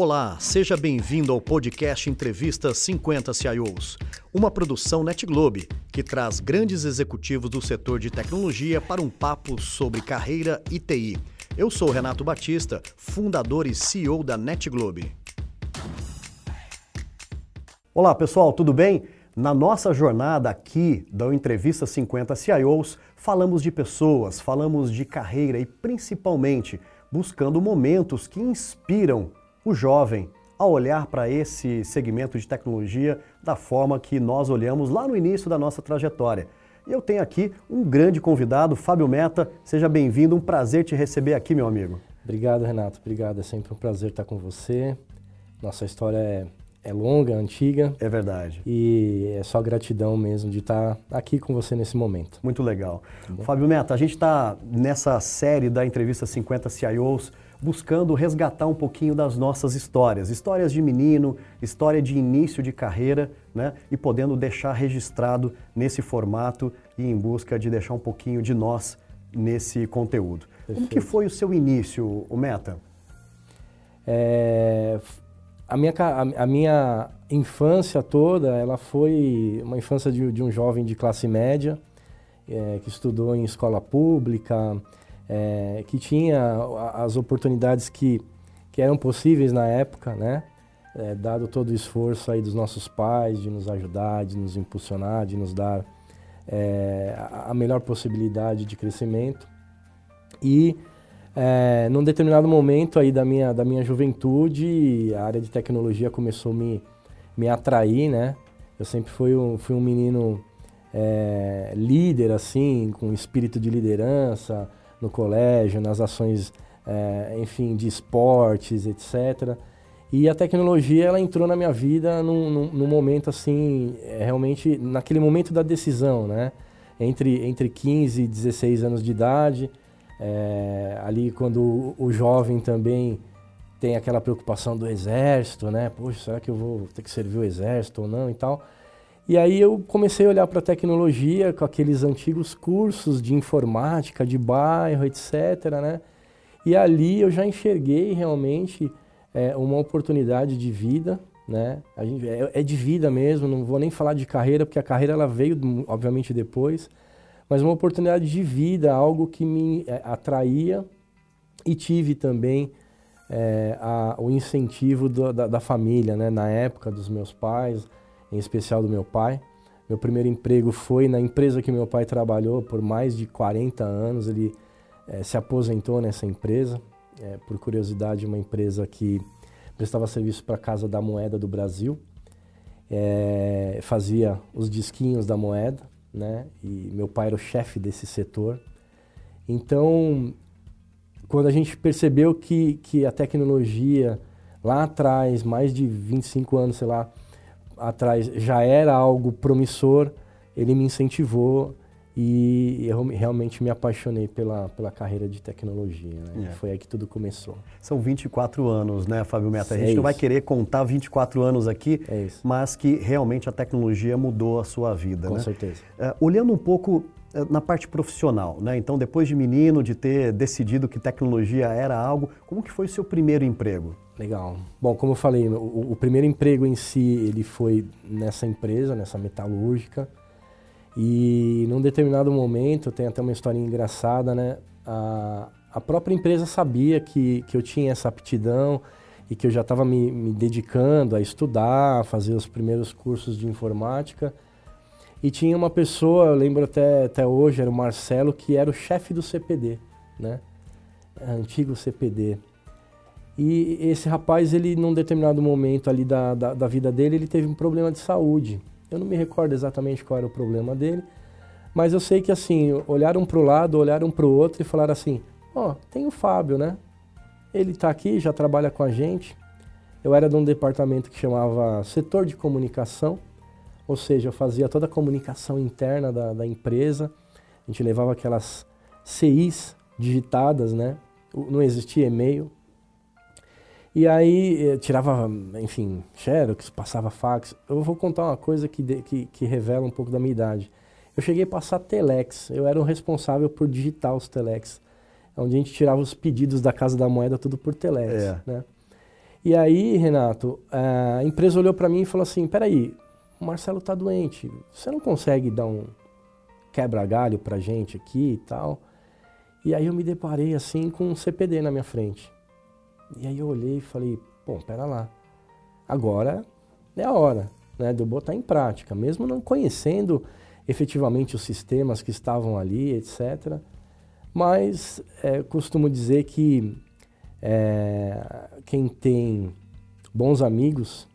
Olá, seja bem-vindo ao podcast Entrevista 50 CIOs, uma produção NetGlobe que traz grandes executivos do setor de tecnologia para um papo sobre carreira e TI. Eu sou Renato Batista, fundador e CEO da NetGlobe. Olá, pessoal, tudo bem? Na nossa jornada aqui da Entrevista 50 CIOs, falamos de pessoas, falamos de carreira e principalmente buscando momentos que inspiram o jovem a olhar para esse segmento de tecnologia da forma que nós olhamos lá no início da nossa trajetória. E eu tenho aqui um grande convidado, Fábio Meta. Seja bem-vindo, um prazer te receber aqui, meu amigo. Obrigado, Renato. Obrigado. É sempre um prazer estar com você. Nossa história é é longa, antiga. É verdade. E é só gratidão mesmo de estar aqui com você nesse momento. Muito legal. Tá Fábio Meta, a gente está nessa série da entrevista 50 CIOs buscando resgatar um pouquinho das nossas histórias, histórias de menino, história de início de carreira, né? E podendo deixar registrado nesse formato e em busca de deixar um pouquinho de nós nesse conteúdo. Perfeito. Como que foi o seu início, o Meta? É, a minha, a, minha infância toda, ela foi uma infância de, de um jovem de classe média, é, que estudou em escola pública, é, que tinha as oportunidades que, que eram possíveis na época, né? É, dado todo o esforço aí dos nossos pais de nos ajudar, de nos impulsionar, de nos dar é, a melhor possibilidade de crescimento. E é, num determinado momento aí da minha, da minha juventude, a área de tecnologia começou a me, me atrair, né? Eu sempre fui um, fui um menino é, líder, assim, com espírito de liderança no colégio, nas ações, é, enfim, de esportes, etc. E a tecnologia, ela entrou na minha vida num, num, num momento, assim, é, realmente, naquele momento da decisão, né? Entre, entre 15 e 16 anos de idade, é, ali quando o, jovem também tem aquela preocupação do exército, né? Poxa, será que eu vou ter que servir o exército ou não e tal? E aí eu comecei a olhar para a tecnologia com aqueles antigos cursos de informática, de bairro, etc, né? E ali eu já enxerguei realmente é, uma oportunidade de vida, né? A gente, é, é de vida mesmo, não vou nem falar de carreira, porque a carreira ela veio, obviamente, depois mas uma oportunidade de vida, algo que me é, atraía e tive também é, a, o incentivo do, da, da, família, né? na época dos meus pais, em especial do meu pai. Meu primeiro emprego foi na empresa que meu pai trabalhou por mais de 40 anos. Ele é, se aposentou nessa empresa, é, por curiosidade, uma empresa que prestava serviço para a Casa da Moeda do Brasil. É, fazia os disquinhos da moeda né? E meu pai era o chefe desse setor. Então, quando a gente percebeu que, que a tecnologia lá atrás, mais de 25 anos, sei lá, atrás, já era algo promissor, ele me incentivou e eu realmente me apaixonei pela, pela carreira de tecnologia. Né? É. Foi aí que tudo começou. São 24 anos, né, Fábio Meta? A gente é não vai querer contar 24 anos aqui, é mas que realmente a tecnologia mudou a sua vida. Com né? certeza. Uh, olhando um pouco uh, na parte profissional, né? Então, depois de menino, de ter decidido que tecnologia era algo, como que foi o seu primeiro emprego? Legal. Bom, como eu falei, o, o primeiro emprego em si, ele foi nessa empresa, nessa metalúrgica. E num determinado momento, tem até uma história engraçada, né? A, a própria empresa sabia que, que eu tinha essa aptidão e que eu já estava me, me dedicando a estudar, a fazer os primeiros cursos de informática. E tinha uma pessoa, eu lembro até, até hoje, era o Marcelo, que era o chefe do CPD, né? Antigo CPD. E esse rapaz, ele num determinado momento ali da, da, da vida dele, ele teve um problema de saúde. Eu não me recordo exatamente qual era o problema dele, mas eu sei que assim, olharam para o lado, olharam para o outro e falaram assim: ó, oh, tem o Fábio, né? Ele está aqui, já trabalha com a gente. Eu era de um departamento que chamava setor de comunicação, ou seja, eu fazia toda a comunicação interna da, da empresa. A gente levava aquelas CIs digitadas, né? Não existia e-mail, e aí eh, tirava, enfim, xerox, passava fax. Eu vou contar uma coisa que, de, que, que, revela um pouco da minha idade. Eu cheguei a passar telex, eu era o responsável por digitar os telex, onde a gente tirava os pedidos da Casa da Moeda tudo por telex, é. né? E aí, Renato, a empresa olhou para mim e falou assim: peraí, o Marcelo está doente, você não consegue dar um quebra-galho para gente aqui e tal? E aí eu me deparei assim com um CPD na minha frente. E aí eu olhei e falei: pô, pera lá, agora é a hora né, de eu botar em prática, mesmo não conhecendo efetivamente os sistemas que estavam ali, etc. Mas é, costumo dizer que é, quem tem bons amigos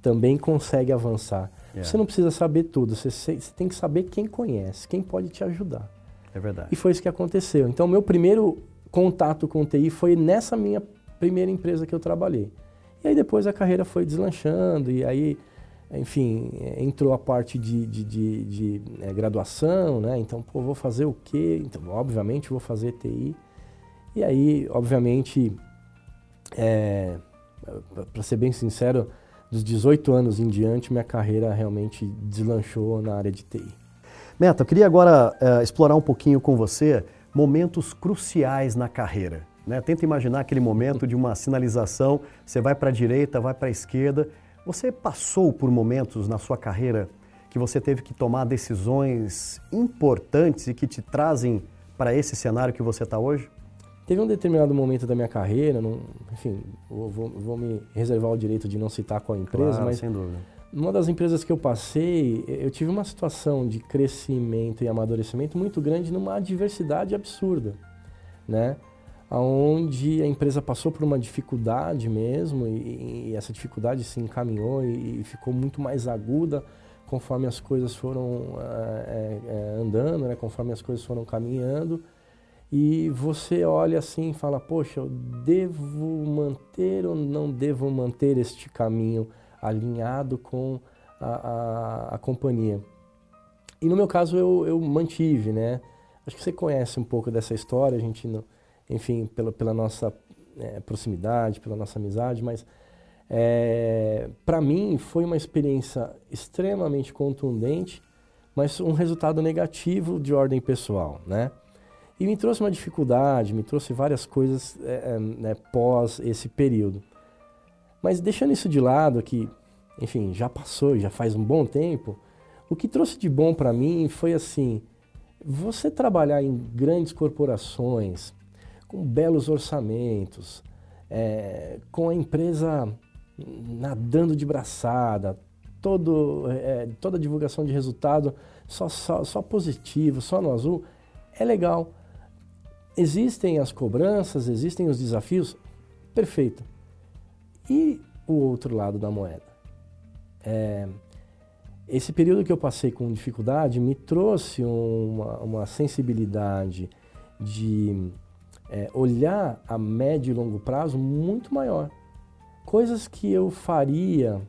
também consegue avançar. Yeah. Você não precisa saber tudo, você, você, tem que saber quem conhece, quem pode te ajudar. É verdade. E foi isso que aconteceu. Então, meu primeiro contato com o TI foi nessa minha primeira empresa que eu trabalhei. E aí depois a carreira foi deslanchando, e aí, enfim, entrou a parte de, de, de, de é, graduação, né? Então, pô, vou fazer o quê? Então, obviamente, vou fazer TI. E aí, obviamente, é, para ser bem sincero, dos 18 anos em diante, minha carreira realmente deslanchou na área de TI. Meta, eu queria agora é, explorar um pouquinho com você momentos cruciais na carreira. Né? Tenta imaginar aquele momento de uma sinalização, você vai para a direita, vai para a esquerda. Você passou por momentos na sua carreira que você teve que tomar decisões importantes e que te trazem para esse cenário que você está hoje? Teve um determinado momento da minha carreira, não, enfim, vou, vou, me reservar o direito de não citar qual empresa, claro, mas sem dúvida. numa das empresas que eu passei, eu tive uma situação de crescimento e amadurecimento muito grande numa adversidade absurda, né? Onde a empresa passou por uma dificuldade mesmo e, e essa dificuldade se encaminhou e, e, ficou muito mais aguda conforme as coisas foram é, é, andando, né? Conforme as coisas foram caminhando e você olha assim e fala: Poxa, eu devo manter ou não devo manter este caminho alinhado com a, a, a companhia? E no meu caso eu, eu, mantive, né? Acho que você conhece um pouco dessa história, a gente, enfim, pela, pela nossa é, proximidade, pela nossa amizade, mas é, para mim foi uma experiência extremamente contundente, mas um resultado negativo de ordem pessoal, né? E me trouxe uma dificuldade, me trouxe várias coisas é, né, pós esse período. Mas deixando isso de lado, que, enfim, já passou, já faz um bom tempo, o que trouxe de bom para mim foi assim: você trabalhar em grandes corporações, com belos orçamentos, é, com a empresa nadando de braçada, todo, é, toda a divulgação de resultado só, só, só positivo, só no azul, é legal. Existem as cobranças, existem os desafios, perfeito. E o outro lado da moeda? É, esse período que eu passei com dificuldade me trouxe uma, uma sensibilidade de é, olhar a médio e longo prazo muito maior. Coisas que eu faria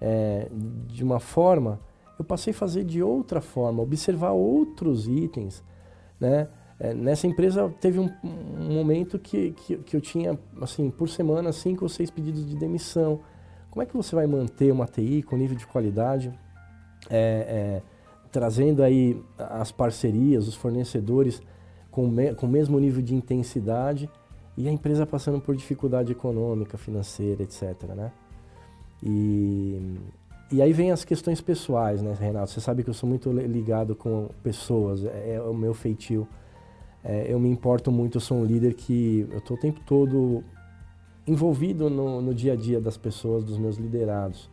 é, de uma forma, eu passei a fazer de outra forma, observar outros itens, né? É, nessa empresa teve um, um momento que, que, que, eu tinha, assim, por semana, cinco ou seis pedidos de demissão. Como é que você vai manter uma TI com nível de qualidade, é, é, trazendo aí as parcerias, os fornecedores com, me, com o mesmo nível de intensidade e a empresa passando por dificuldade econômica, financeira, etc. Né? E, e aí vem as questões pessoais, né, Renato? Você sabe que eu sou muito ligado com pessoas, é, é o meu feitio é, eu me importo muito, eu sou um líder que eu estou o tempo todo envolvido no, no, dia a dia das pessoas, dos meus liderados.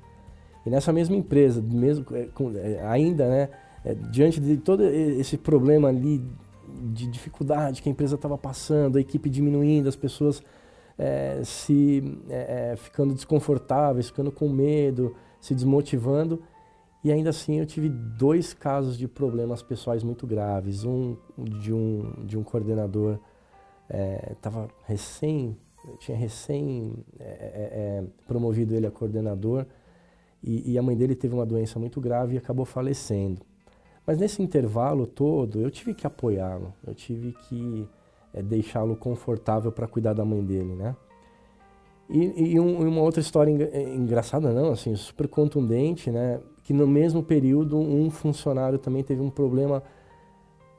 E nessa mesma empresa, mesmo é, é, ainda, né, é, diante de todo esse problema ali de dificuldade que a empresa estava passando, a equipe diminuindo, as pessoas é, se é, ficando desconfortáveis, ficando com medo, se desmotivando, e ainda assim eu tive dois casos de problemas pessoais muito graves. Um de um, de um coordenador, estava é, recém, tinha recém é, é, é, promovido ele a coordenador e, e, a mãe dele teve uma doença muito grave e acabou falecendo. Mas nesse intervalo todo eu tive que apoiá-lo, eu tive que é, deixá-lo confortável para cuidar da mãe dele, né? E, e um, uma outra história engraçada, não, assim, super contundente, né? que no mesmo período um funcionário também teve um problema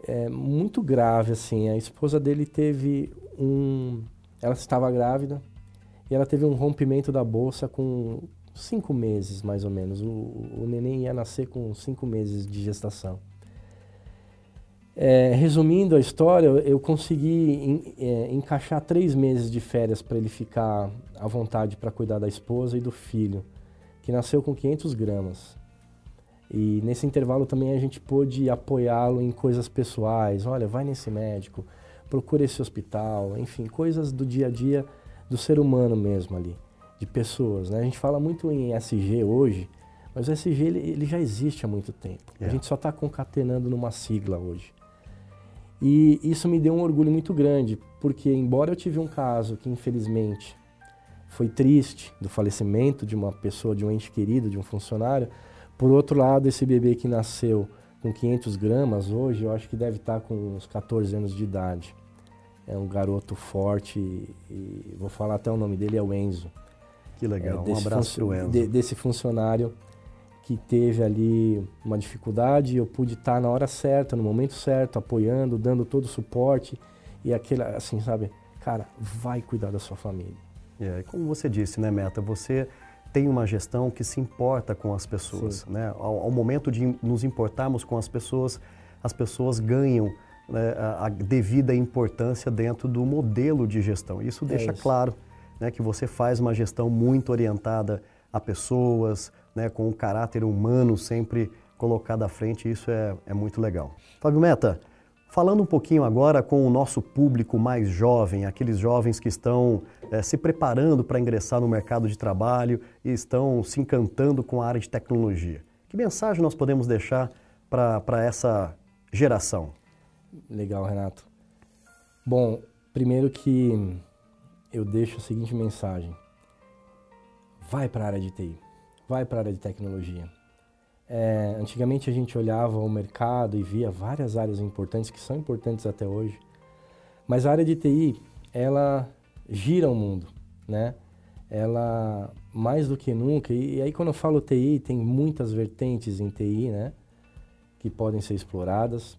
é, muito grave assim. A esposa dele teve um, ela estava grávida e ela teve um rompimento da bolsa com cinco meses, mais ou menos. O, o neném ia nascer com cinco meses de gestação. É, resumindo a história, eu consegui é, encaixar três meses de férias para ele ficar à vontade para cuidar da esposa e do filho, que nasceu com 500 gramas. E nesse intervalo também a gente pôde apoiá-lo em coisas pessoais. Olha, vai nesse médico, procura esse hospital, enfim, coisas do dia a dia do ser humano mesmo ali, de pessoas. Né? A gente fala muito em SG hoje, mas o SG ele, ele já existe há muito tempo. A é. gente só está concatenando numa sigla hoje. E isso me deu um orgulho muito grande, porque embora eu tive um caso que infelizmente foi triste do falecimento de uma pessoa, de um ente querido, de um funcionário, por outro lado, esse bebê que nasceu com 500 gramas hoje, eu acho que deve estar com uns 14 anos de idade. É um garoto forte e, vou falar até o nome dele, é o Enzo. Que legal, é, um abraço para o Enzo. De, desse funcionário que teve ali uma dificuldade, eu pude estar na hora certa, no momento certo, apoiando, dando todo o suporte e aquele, assim, sabe, cara, vai cuidar da sua família. É, como você disse, né, Meta, você tem uma gestão que se importa com as pessoas, Sim. né? Ao, ao, momento de nos importarmos com as pessoas, as pessoas ganham né, a, a, devida importância dentro do modelo de gestão. Isso é deixa isso. claro né, que você faz uma gestão muito orientada a pessoas, né, com o caráter humano sempre colocado à frente, isso é, é muito legal. Fábio Meta, falando um pouquinho agora com o nosso público mais jovem, aqueles jovens que estão é, se preparando para ingressar no mercado de trabalho e estão se encantando com a área de tecnologia. Que mensagem nós podemos deixar para essa geração? Legal, Renato. Bom, primeiro que eu deixo a seguinte mensagem: vai para a área de TI vai para a área de tecnologia. É, antigamente a gente olhava o mercado e via várias áreas importantes que são importantes até hoje, mas a área de TI ela gira o mundo, né? Ela mais do que nunca e, e aí quando eu falo TI tem muitas vertentes em TI, né? Que podem ser exploradas,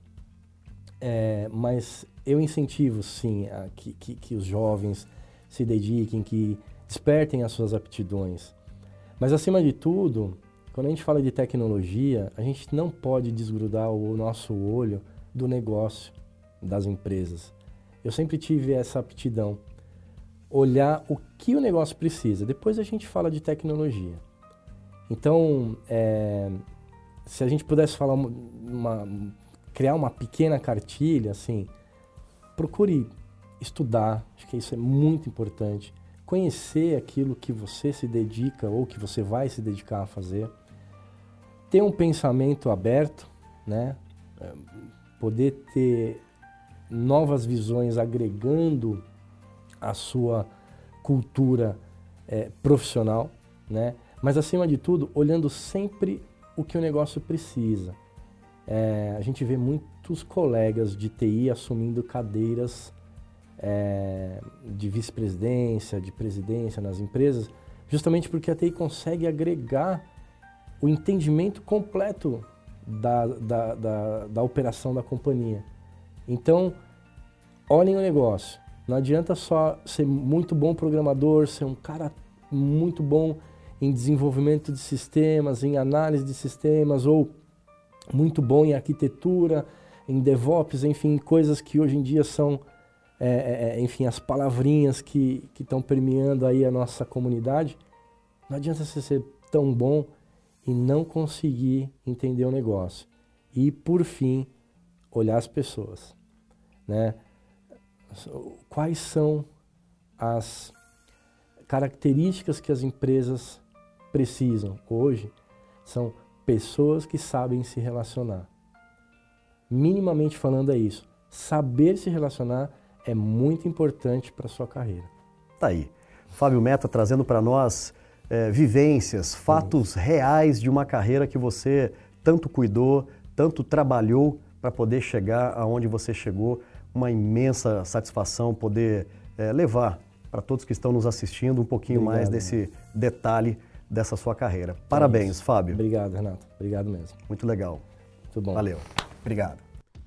é, mas eu incentivo sim a, que, que, que os jovens se dediquem, que despertem as suas aptidões. Mas acima de tudo, quando a gente fala de tecnologia, a gente não pode desgrudar o nosso olho do negócio das empresas. Eu sempre tive essa aptidão, olhar o que o negócio precisa. Depois a gente fala de tecnologia. Então, é, se a gente pudesse falar uma, criar uma pequena cartilha, assim, procure estudar. Acho que isso é muito importante conhecer aquilo que você se dedica ou que você vai se dedicar a fazer, ter um pensamento aberto, né? É, poder ter novas visões agregando a sua cultura é, profissional, né? Mas acima de tudo, olhando sempre o que o negócio precisa. É, a gente vê muitos colegas de TI assumindo cadeiras é, de vice-presidência, de presidência nas empresas, justamente porque a TI consegue agregar o entendimento completo da, da, da, da operação da companhia. Então, olhem o negócio. Não adianta só ser muito bom programador, ser um cara muito bom em desenvolvimento de sistemas, em análise de sistemas, ou muito bom em arquitetura, em DevOps, enfim, coisas que hoje em dia são é, é, é, enfim, as palavrinhas que estão permeando aí a nossa comunidade, não adianta você ser tão bom e não conseguir entender o negócio. E, por fim, olhar as pessoas. Né? Quais são as características que as empresas precisam hoje? São pessoas que sabem se relacionar. Minimamente falando é isso. Saber se relacionar é muito importante para a sua carreira. Tá aí. Fábio Meta trazendo para nós é, vivências, fatos uhum. reais de uma carreira que você tanto cuidou, tanto trabalhou para poder chegar aonde você chegou. Uma imensa satisfação poder é, levar para todos que estão nos assistindo um pouquinho Obrigado, mais desse Renato. detalhe dessa sua carreira. Parabéns, é Fábio. Obrigado, Renato. Obrigado mesmo. Muito legal. Muito bom. Valeu. Obrigado.